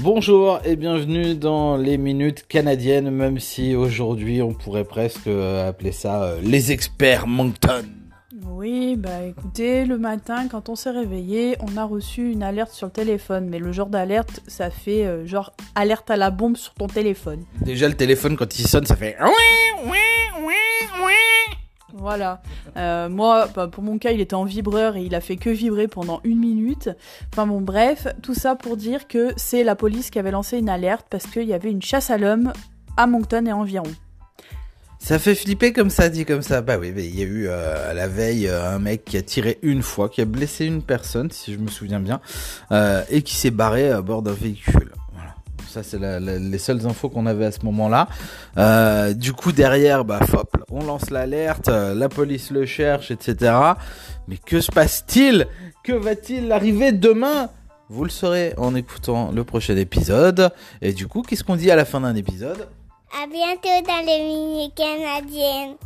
Bonjour et bienvenue dans les minutes canadiennes, même si aujourd'hui on pourrait presque euh, appeler ça euh, les experts Moncton. Oui, bah écoutez, le matin, quand on s'est réveillé, on a reçu une alerte sur le téléphone. Mais le genre d'alerte, ça fait euh, genre alerte à la bombe sur ton téléphone. Déjà le téléphone quand il sonne, ça fait Voilà. Euh, moi, bah, pour mon cas, il était en vibreur et il a fait que vibrer pendant une minute. Enfin bon, bref, tout ça pour dire que c'est la police qui avait lancé une alerte parce qu'il y avait une chasse à l'homme à Moncton et environ. Ça fait flipper comme ça, dit comme ça. Bah oui, il y a eu euh, à la veille euh, un mec qui a tiré une fois, qui a blessé une personne, si je me souviens bien, et qui s'est barré à bord d'un véhicule. Voilà. Ça, c'est les seules infos qu'on avait à ce moment-là. Du coup, derrière, bah, hop, on lance l'alerte, euh, la police le cherche, etc. Mais que se passe-t-il? Que va-t-il arriver demain? Vous le saurez en écoutant le prochain épisode. Et du coup, qu'est-ce qu'on dit à la fin d'un épisode? À bientôt dans les minutes canadiennes.